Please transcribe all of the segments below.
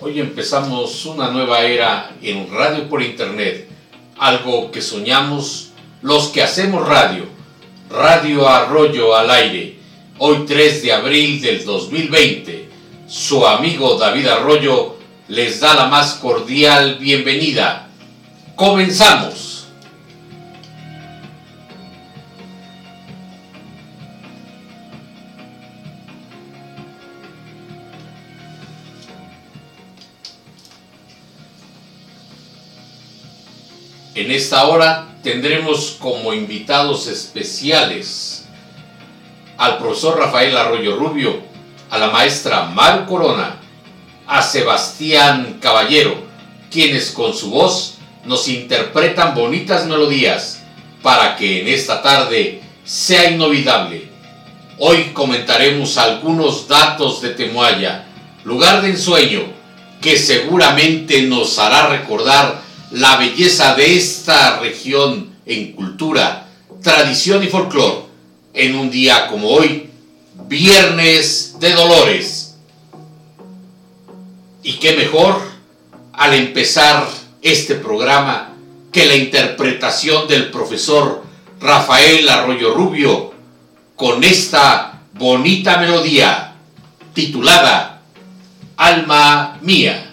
Hoy empezamos una nueva era en radio por internet, algo que soñamos los que hacemos radio. Radio Arroyo al aire, hoy 3 de abril del 2020. Su amigo David Arroyo les da la más cordial bienvenida. Comenzamos. En esta hora tendremos como invitados especiales al profesor Rafael Arroyo Rubio, a la maestra Mar Corona, a Sebastián Caballero, quienes con su voz nos interpretan bonitas melodías para que en esta tarde sea inolvidable. Hoy comentaremos algunos datos de Temuaya, lugar de ensueño que seguramente nos hará recordar la belleza de esta región en cultura, tradición y folclore en un día como hoy, Viernes de Dolores. Y qué mejor al empezar este programa que la interpretación del profesor Rafael Arroyo Rubio con esta bonita melodía titulada Alma Mía.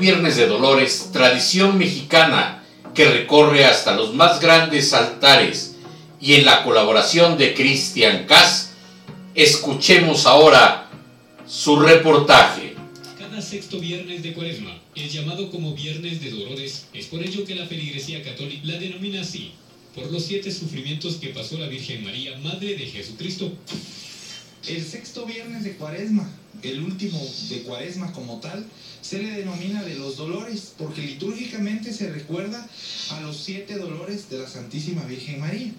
Viernes de Dolores, tradición mexicana que recorre hasta los más grandes altares y en la colaboración de Cristian Cass, escuchemos ahora su reportaje. Cada sexto viernes de cuaresma es llamado como Viernes de Dolores, es por ello que la feligresía católica la denomina así, por los siete sufrimientos que pasó la Virgen María, Madre de Jesucristo. El sexto viernes de cuaresma, el último de cuaresma como tal, se le denomina de los dolores, porque litúrgicamente se recuerda a los siete dolores de la Santísima Virgen María.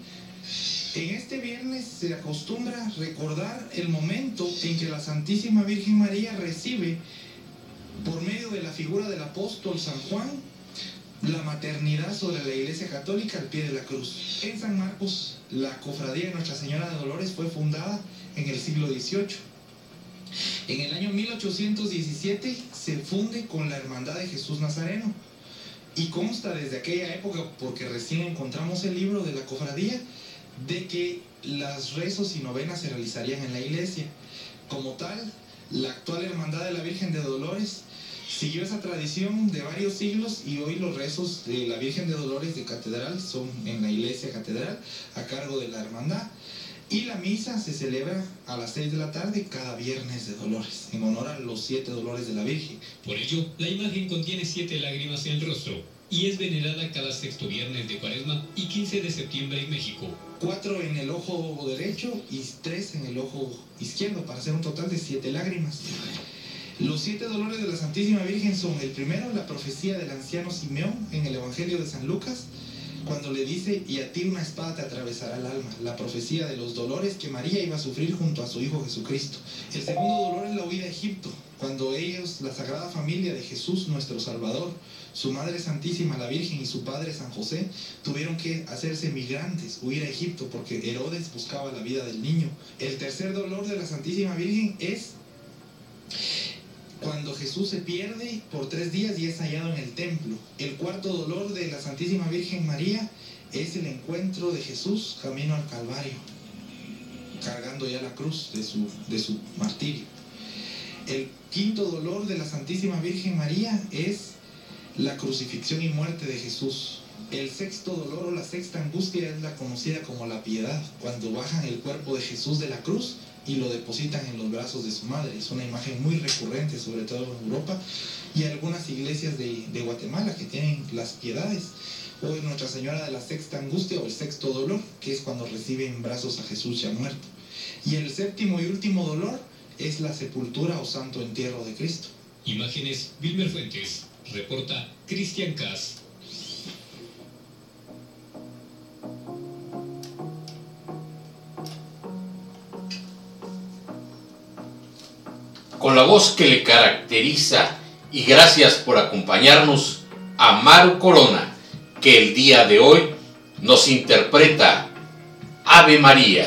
En este viernes se acostumbra recordar el momento en que la Santísima Virgen María recibe, por medio de la figura del apóstol San Juan, la maternidad sobre la Iglesia Católica al pie de la cruz. En San Marcos, la cofradía de Nuestra Señora de Dolores fue fundada en el siglo XVIII. En el año 1817 se funde con la Hermandad de Jesús Nazareno y consta desde aquella época, porque recién encontramos el libro de la cofradía, de que las rezos y novenas se realizarían en la iglesia. Como tal, la actual Hermandad de la Virgen de Dolores siguió esa tradición de varios siglos y hoy los rezos de la Virgen de Dolores de Catedral son en la iglesia catedral a cargo de la hermandad. Y la misa se celebra a las 6 de la tarde cada viernes de dolores, en honor a los siete dolores de la Virgen. Por ello, la imagen contiene siete lágrimas en el rostro y es venerada cada sexto viernes de cuaresma y 15 de septiembre en México. Cuatro en el ojo derecho y tres en el ojo izquierdo, para hacer un total de siete lágrimas. Los siete dolores de la Santísima Virgen son el primero, la profecía del anciano Simeón en el Evangelio de San Lucas, cuando le dice, y a ti una espada te atravesará el alma, la profecía de los dolores que María iba a sufrir junto a su Hijo Jesucristo. El segundo dolor es la huida a Egipto, cuando ellos, la Sagrada Familia de Jesús, nuestro Salvador, su Madre Santísima, la Virgen y su Padre San José, tuvieron que hacerse migrantes, huir a Egipto, porque Herodes buscaba la vida del niño. El tercer dolor de la Santísima Virgen es cuando Jesús se pierde por tres días y es hallado en el templo. El cuarto dolor de la Santísima Virgen María es el encuentro de Jesús camino al Calvario, cargando ya la cruz de su, de su martirio. El quinto dolor de la Santísima Virgen María es la crucifixión y muerte de Jesús. El sexto dolor o la sexta angustia es la conocida como la piedad, cuando bajan el cuerpo de Jesús de la cruz y lo depositan en los brazos de su madre. Es una imagen muy recurrente, sobre todo en Europa y algunas iglesias de, de Guatemala que tienen las piedades. O en Nuestra Señora de la Sexta Angustia o el Sexto Dolor, que es cuando reciben en brazos a Jesús ya muerto. Y el séptimo y último dolor es la sepultura o santo entierro de Cristo. Imágenes Wilmer Fuentes, reporta Cristian Cass. Con la voz que le caracteriza y gracias por acompañarnos a Maru Corona, que el día de hoy nos interpreta Ave María.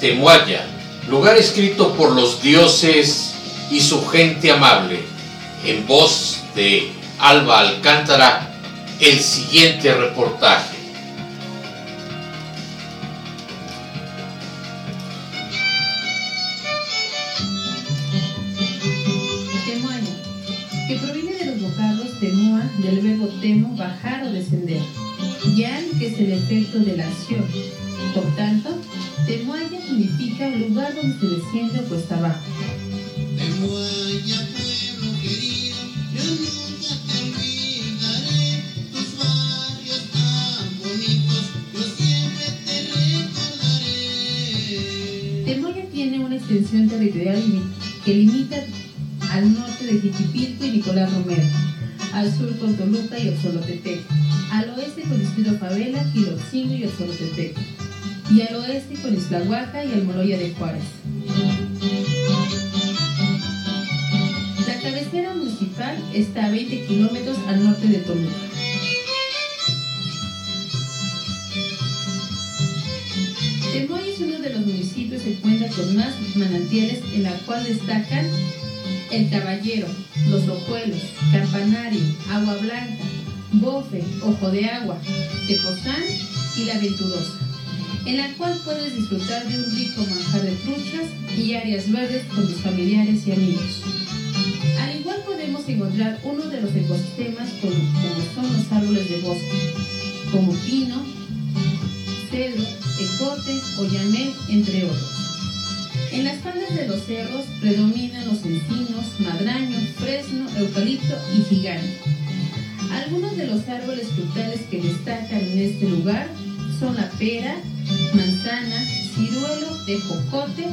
Temuaya, lugar escrito por los dioses y su gente amable, en voz de Alba Alcántara, el siguiente reportaje. Y al oeste con Isidro Favela, Gilotzingo y Oxolotepec, y al oeste con Islahuaca y Almoloya de Juárez. La cabecera municipal está a 20 kilómetros al norte de Toluca. Temoya es uno de los municipios que cuenta con más manantiales en la cual destacan El Caballero, Los Ojuelos, Campanario, Agua Blanca, Bofe, Ojo de Agua, Tepozán y La Venturosa, en la cual puedes disfrutar de un rico manjar de truchas y áreas verdes con tus familiares y amigos. Al igual podemos encontrar uno de los ecosistemas como, son los árboles de bosque, como pino, cedro, ecote, oyamel, entre otros. En las faldas de los cerros predominan los encinos, madraño, fresno, eucalipto y gigante. Algunos de los árboles frutales que destacan en este lugar son la pera, manzana, ciruelo, tejocote,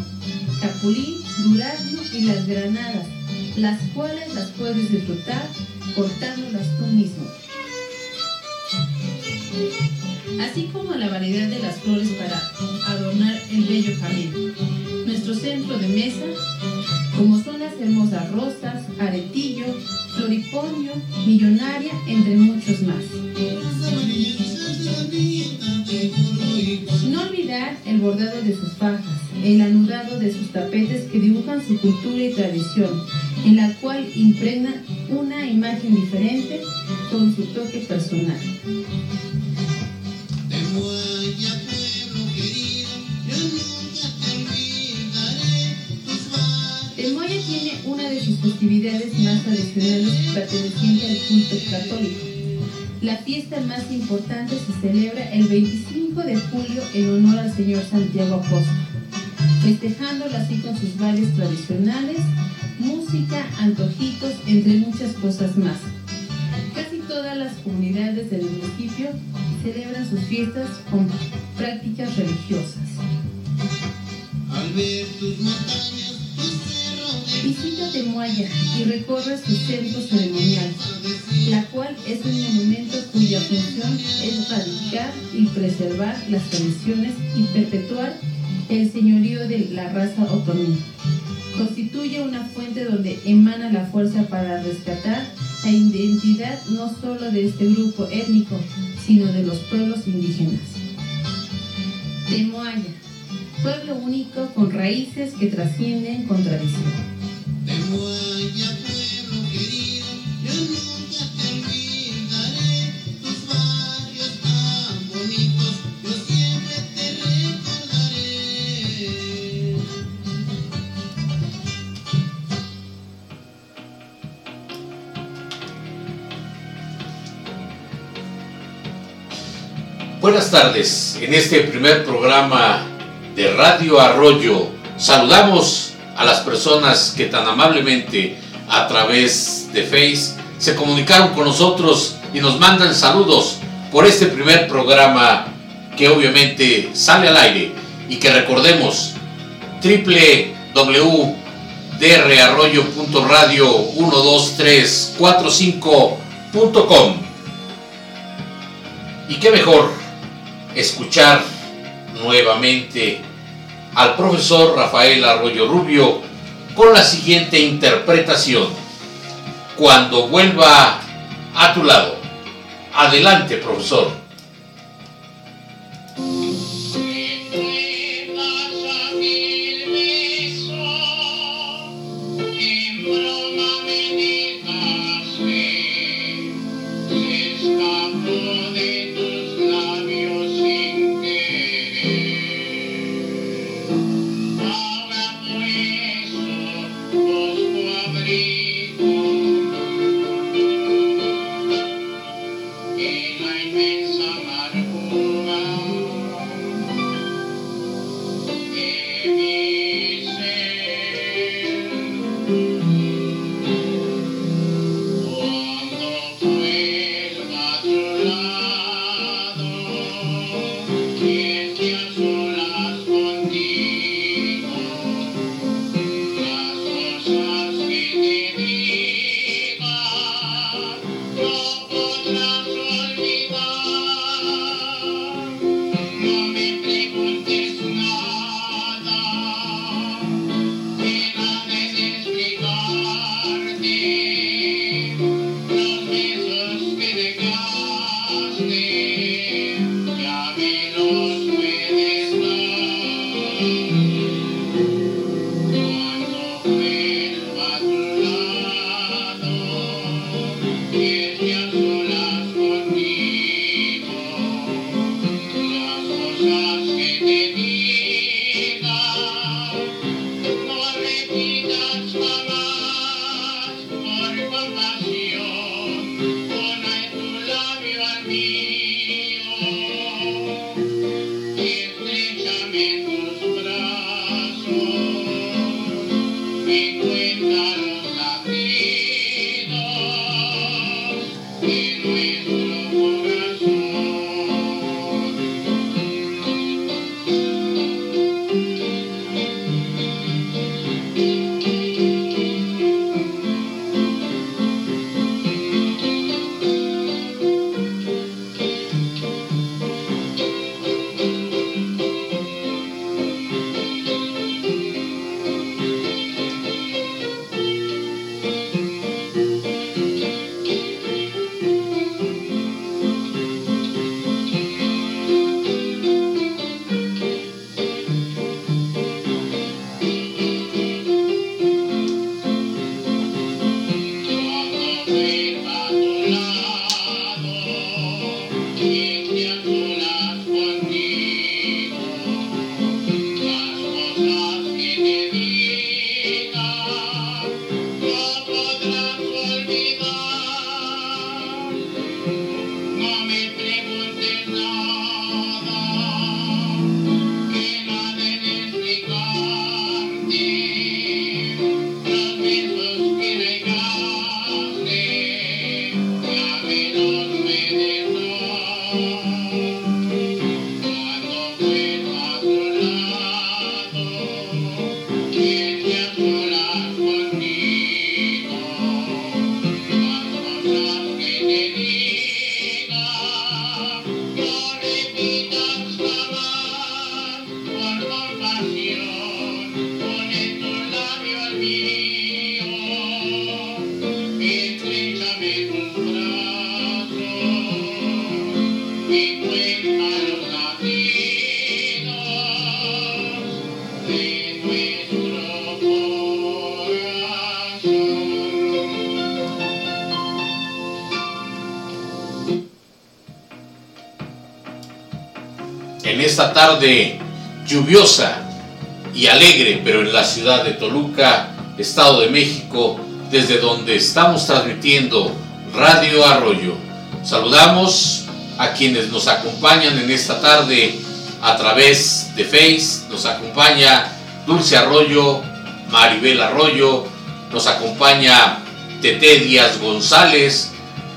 capulín, durazno y las granadas, las cuales las puedes disfrutar cortándolas tú mismo así como la variedad de las flores para adornar el bello jardín. Nuestro centro de mesa, como son las hermosas rosas, aretillo, floripondio, millonaria, entre muchos más. No olvidar el bordado de sus fajas, el anudado de sus tapetes que dibujan su cultura y tradición, en la cual impregnan una imagen diferente con su toque personal. Festividades más tradicionales perteneciente al culto católico. La fiesta más importante se celebra el 25 de julio en honor al Señor Santiago Apóstol, festejándola así con sus bailes tradicionales, música, antojitos, entre muchas cosas más. Casi todas las comunidades del municipio celebran sus fiestas con prácticas religiosas. al ver tus montañas, Visita Temuaya y recorre su centro ceremonial, la cual es un monumento cuya función es radicar y preservar las tradiciones y perpetuar el señorío de la raza otomí. Constituye una fuente donde emana la fuerza para rescatar la identidad no solo de este grupo étnico, sino de los pueblos indígenas. Temoaya, pueblo único con raíces que trascienden con tradición. Buenas tardes. En este primer programa de Radio Arroyo. Saludamos a las personas que tan amablemente a través de Face se comunicaron con nosotros y nos mandan saludos por este primer programa que obviamente sale al aire y que recordemos www.radio12345.com y qué mejor escuchar nuevamente al profesor Rafael Arroyo Rubio con la siguiente interpretación. Cuando vuelva a tu lado. Adelante, profesor. Tarde lluviosa y alegre, pero en la ciudad de Toluca, Estado de México, desde donde estamos transmitiendo Radio Arroyo. Saludamos a quienes nos acompañan en esta tarde a través de Face, nos acompaña Dulce Arroyo, Maribel Arroyo, nos acompaña Tete Díaz González,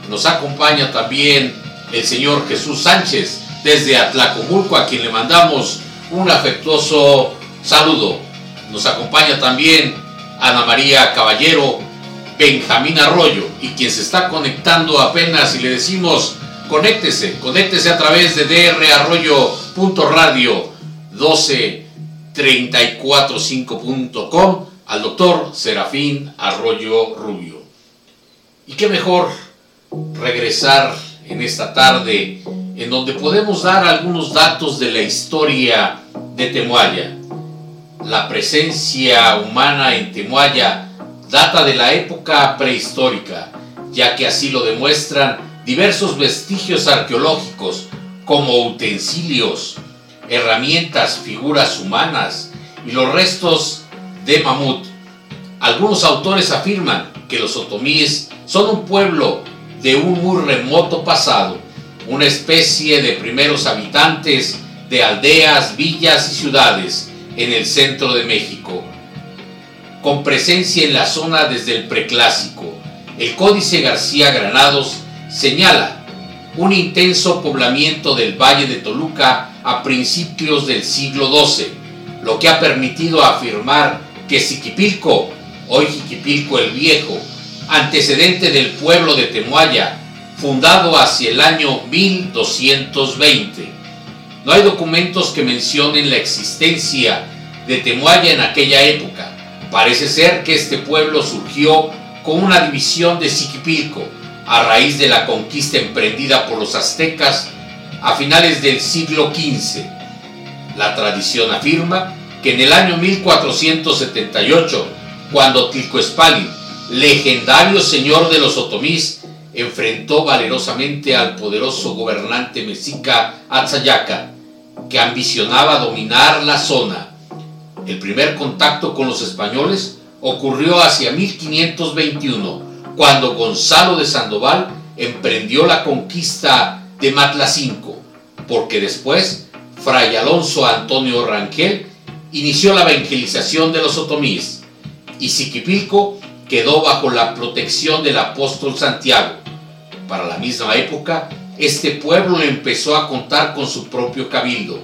nos acompaña también el señor Jesús Sánchez desde Atlacomulco, a quien le mandamos un afectuoso saludo. Nos acompaña también Ana María Caballero, Benjamín Arroyo, y quien se está conectando apenas y le decimos, conéctese, conéctese a través de drarroyo.radio 12345.com al doctor Serafín Arroyo Rubio. Y qué mejor regresar en esta tarde en donde podemos dar algunos datos de la historia de Temuaya. La presencia humana en Temuaya data de la época prehistórica, ya que así lo demuestran diversos vestigios arqueológicos como utensilios, herramientas, figuras humanas y los restos de mamut. Algunos autores afirman que los otomíes son un pueblo de un muy remoto pasado, una especie de primeros habitantes de aldeas, villas y ciudades en el centro de México, con presencia en la zona desde el preclásico. El Códice García Granados señala un intenso poblamiento del Valle de Toluca a principios del siglo XII, lo que ha permitido afirmar que Siquipilco, hoy Jiquipilco el Viejo, antecedente del pueblo de Temuaya, fundado hacia el año 1220. No hay documentos que mencionen la existencia de Temuaya en aquella época. Parece ser que este pueblo surgió con una división de Siquipilco a raíz de la conquista emprendida por los aztecas a finales del siglo XV. La tradición afirma que en el año 1478, cuando Tilcoespalin, legendario señor de los otomís, enfrentó valerosamente al poderoso gobernante mexica Atzayaca, que ambicionaba dominar la zona. El primer contacto con los españoles ocurrió hacia 1521, cuando Gonzalo de Sandoval emprendió la conquista de Matlacinco, porque después Fray Alonso Antonio Rangel inició la evangelización de los otomíes y Siquipilco quedó bajo la protección del apóstol Santiago. Para la misma época, este pueblo empezó a contar con su propio cabildo.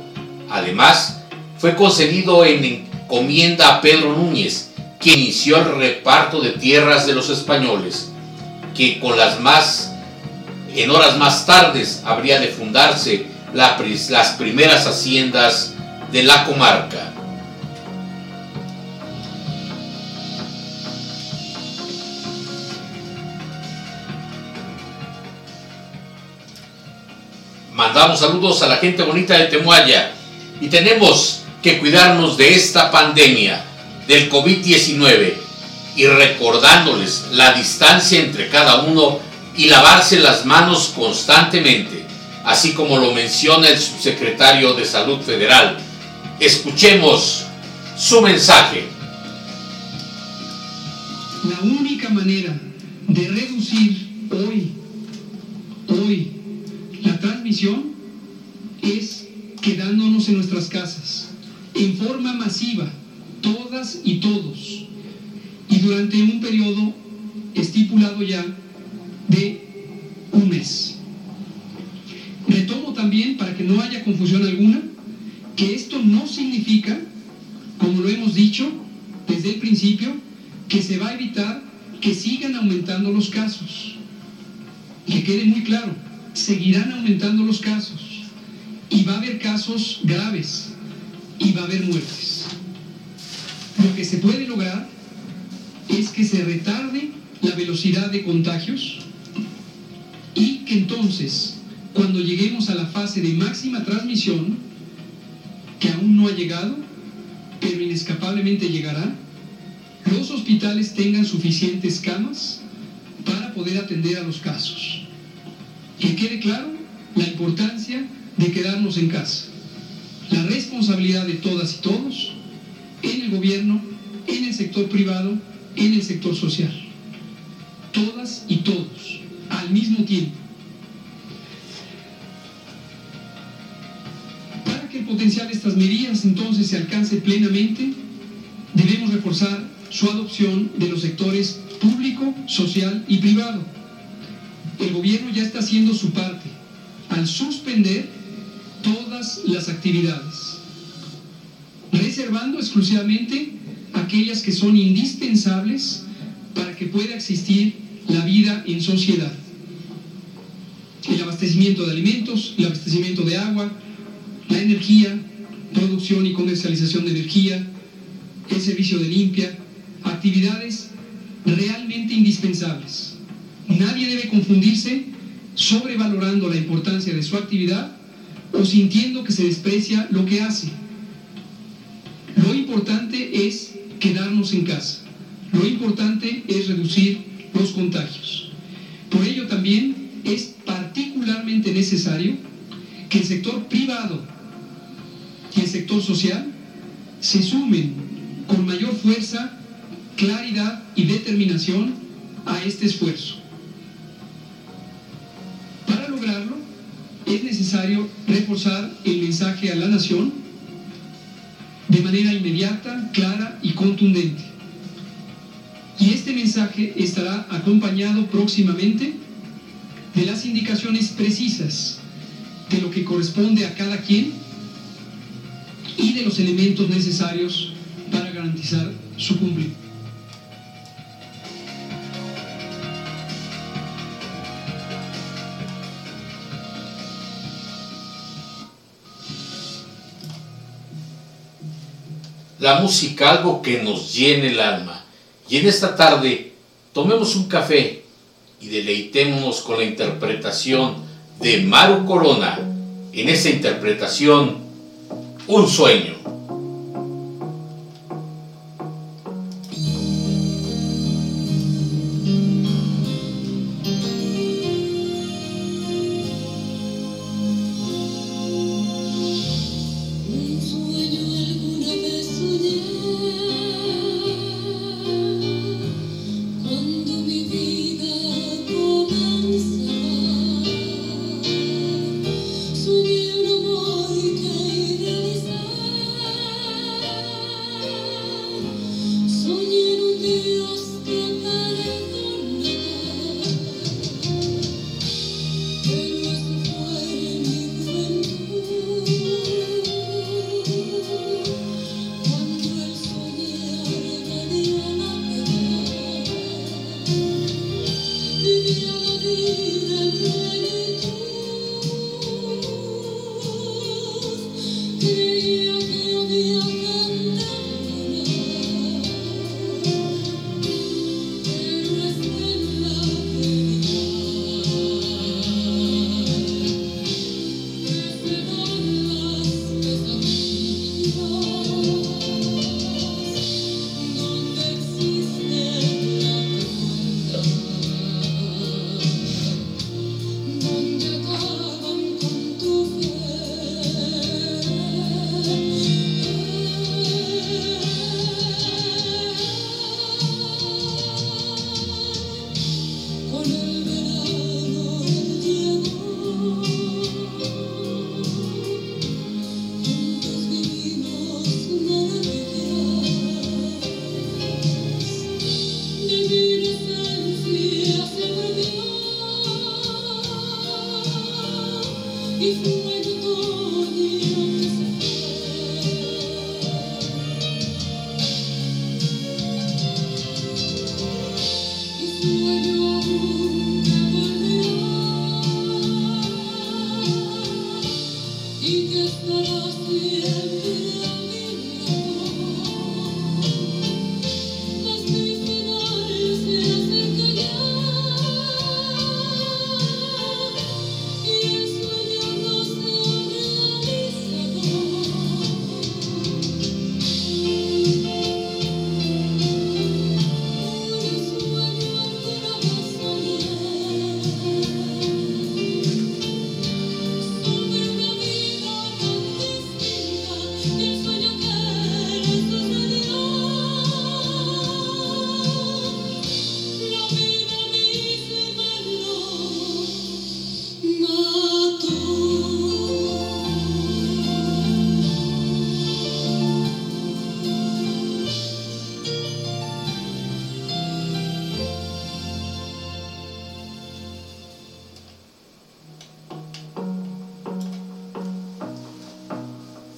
Además, fue concedido en encomienda a Pedro Núñez, quien inició el reparto de tierras de los españoles, que con las más en horas más tardes habría de fundarse la, las primeras haciendas de la comarca. Mandamos saludos a la gente bonita de Temuaya y tenemos que cuidarnos de esta pandemia del COVID-19 y recordándoles la distancia entre cada uno y lavarse las manos constantemente, así como lo menciona el subsecretario de Salud Federal. Escuchemos su mensaje. La única manera de reducir hoy, hoy, la transmisión es quedándonos en nuestras casas, en forma masiva, todas y todos, y durante un periodo estipulado ya de un mes. Retomo también, para que no haya confusión alguna, que esto no significa, como lo hemos dicho desde el principio, que se va a evitar que sigan aumentando los casos. Que quede muy claro, seguirán aumentando los casos y va a haber casos graves y va a haber muertes. Lo que se puede lograr es que se retarde la velocidad de contagios y que entonces, cuando lleguemos a la fase de máxima transmisión, que aún no ha llegado, pero inescapablemente llegará, los hospitales tengan suficientes camas para poder atender a los casos. Que quede claro la importancia de quedarnos en casa. la responsabilidad de todas y todos en el gobierno, en el sector privado, en el sector social. Todas y todos, al mismo tiempo. Para que el potencial de estas medidas entonces se alcance plenamente, debemos reforzar su adopción de los sectores público, social y privado. El gobierno ya está haciendo su parte al suspender todas las actividades, reservando exclusivamente aquellas que son indispensables para que pueda existir la vida en sociedad. El abastecimiento de alimentos, el abastecimiento de agua, la energía, producción y comercialización de energía, el servicio de limpia, actividades realmente indispensables. Nadie debe confundirse sobrevalorando la importancia de su actividad o sintiendo que se desprecia lo que hace. Lo importante es quedarnos en casa. Lo importante es reducir los contagios. Por ello también es particularmente necesario que el sector privado y el sector social se sumen con mayor fuerza, claridad y determinación a este esfuerzo. Es necesario reforzar el mensaje a la nación de manera inmediata, clara y contundente. Y este mensaje estará acompañado próximamente de las indicaciones precisas de lo que corresponde a cada quien y de los elementos necesarios para garantizar su cumplimiento. La música, algo que nos llene el alma. Y en esta tarde, tomemos un café y deleitémonos con la interpretación de Maru Corona. En esa interpretación, un sueño.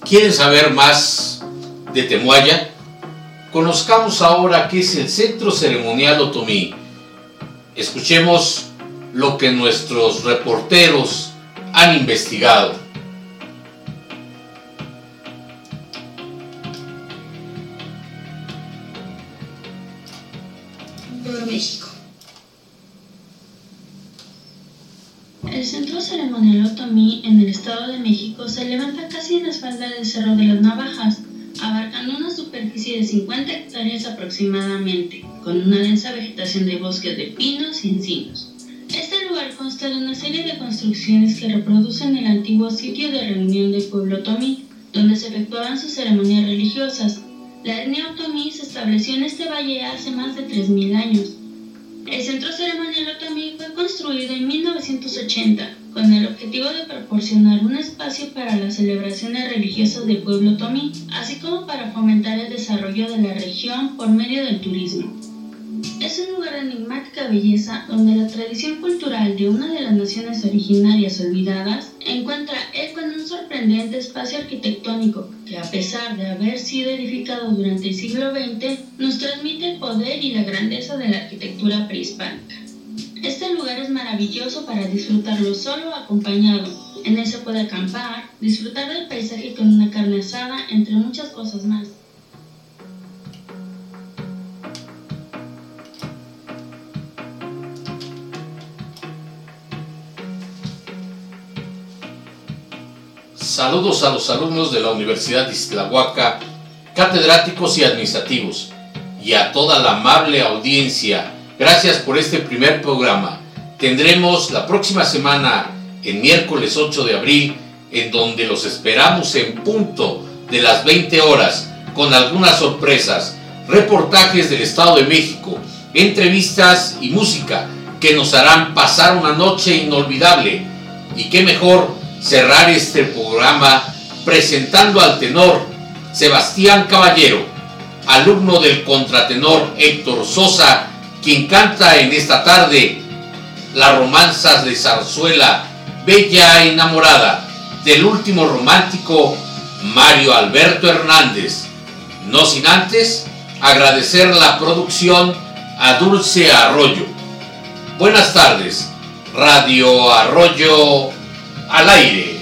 ¿Quieren saber más de Temuaya? Conozcamos ahora qué es el Centro Ceremonial Otomí. Escuchemos lo que nuestros reporteros han investigado. El Centro Ceremonial Otomí en el Estado de México se levanta casi en la espalda del Cerro de las Navajas, abarcando una superficie de 50 hectáreas aproximadamente, con una densa vegetación de bosques de pinos y encinos. Este lugar consta de una serie de construcciones que reproducen el antiguo sitio de reunión del pueblo otomí, donde se efectuaban sus ceremonias religiosas. La etnia otomí se estableció en este valle hace más de 3.000 años. El centro ceremonial otomí fue construido en 1980 con el objetivo de proporcionar un espacio para las celebraciones religiosas del pueblo otomí, así como para fomentar el desarrollo de la región por medio del turismo. Es un lugar de enigmática belleza donde la tradición cultural de una de las naciones originarias olvidadas encuentra eco en un sorprendente espacio arquitectónico que a pesar de haber sido edificado durante el siglo XX nos transmite el poder y la grandeza de la arquitectura prehispánica. Este lugar es maravilloso para disfrutarlo solo o acompañado. En él se puede acampar, disfrutar del paisaje con una carne asada, entre muchas cosas más. Saludos a los alumnos de la Universidad de Islahuaca, catedráticos y administrativos, y a toda la amable audiencia. Gracias por este primer programa. Tendremos la próxima semana, el miércoles 8 de abril, en donde los esperamos en punto de las 20 horas, con algunas sorpresas, reportajes del Estado de México, entrevistas y música que nos harán pasar una noche inolvidable. Y qué mejor cerrar este programa presentando al tenor Sebastián Caballero, alumno del contratenor Héctor Sosa, quien canta en esta tarde las romanzas de zarzuela Bella Enamorada del último romántico Mario Alberto Hernández. No sin antes agradecer la producción a Dulce Arroyo. Buenas tardes, Radio Arroyo al aire.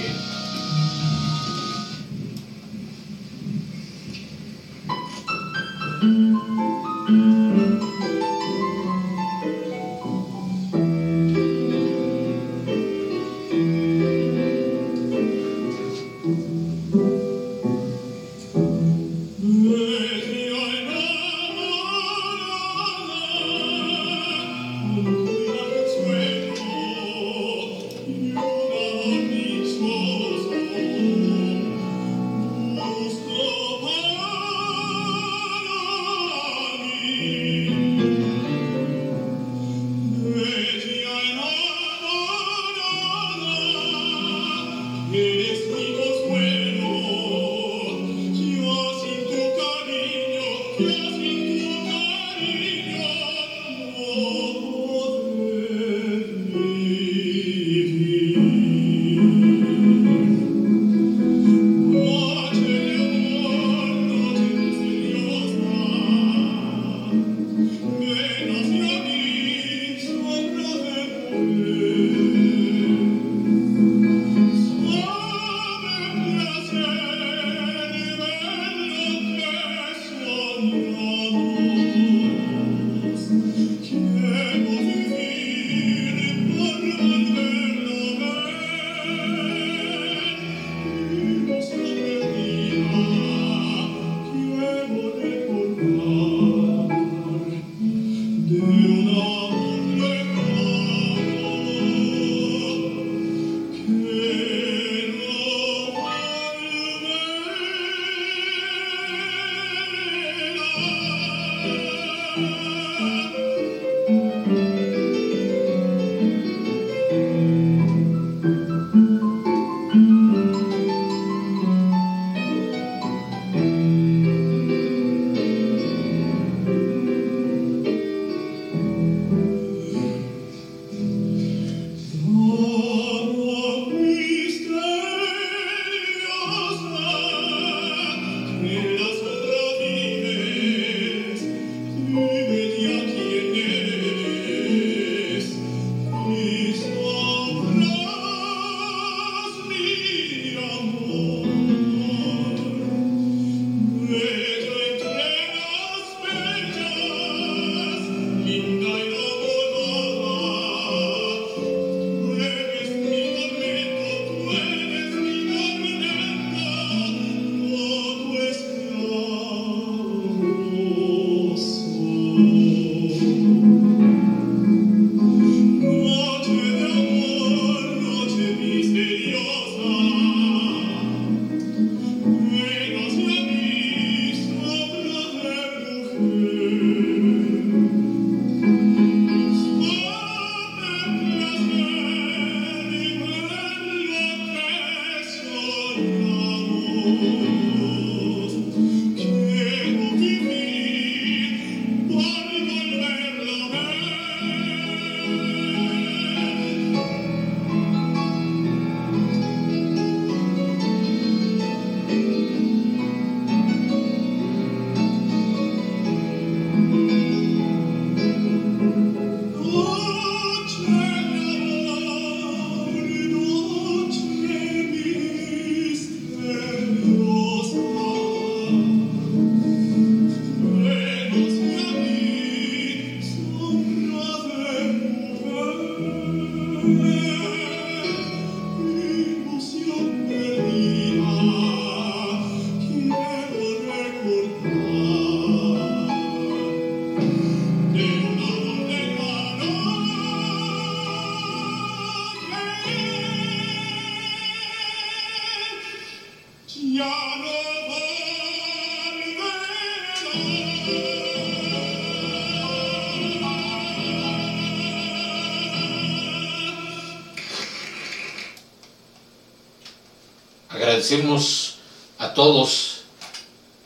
Agradecemos a todos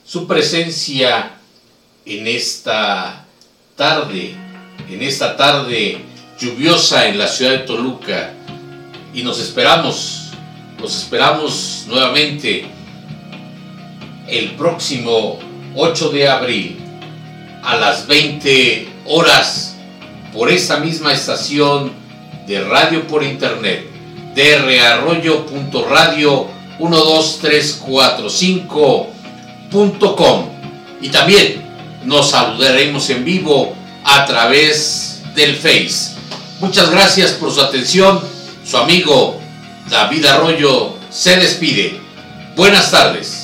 su presencia en esta tarde, en esta tarde lluviosa en la ciudad de Toluca. Y nos esperamos, nos esperamos nuevamente el próximo 8 de abril a las 20 horas por esta misma estación de radio por internet drarroyo.radio 12345.com y también nos saludaremos en vivo a través del Face. Muchas gracias por su atención. Su amigo David Arroyo se despide. Buenas tardes.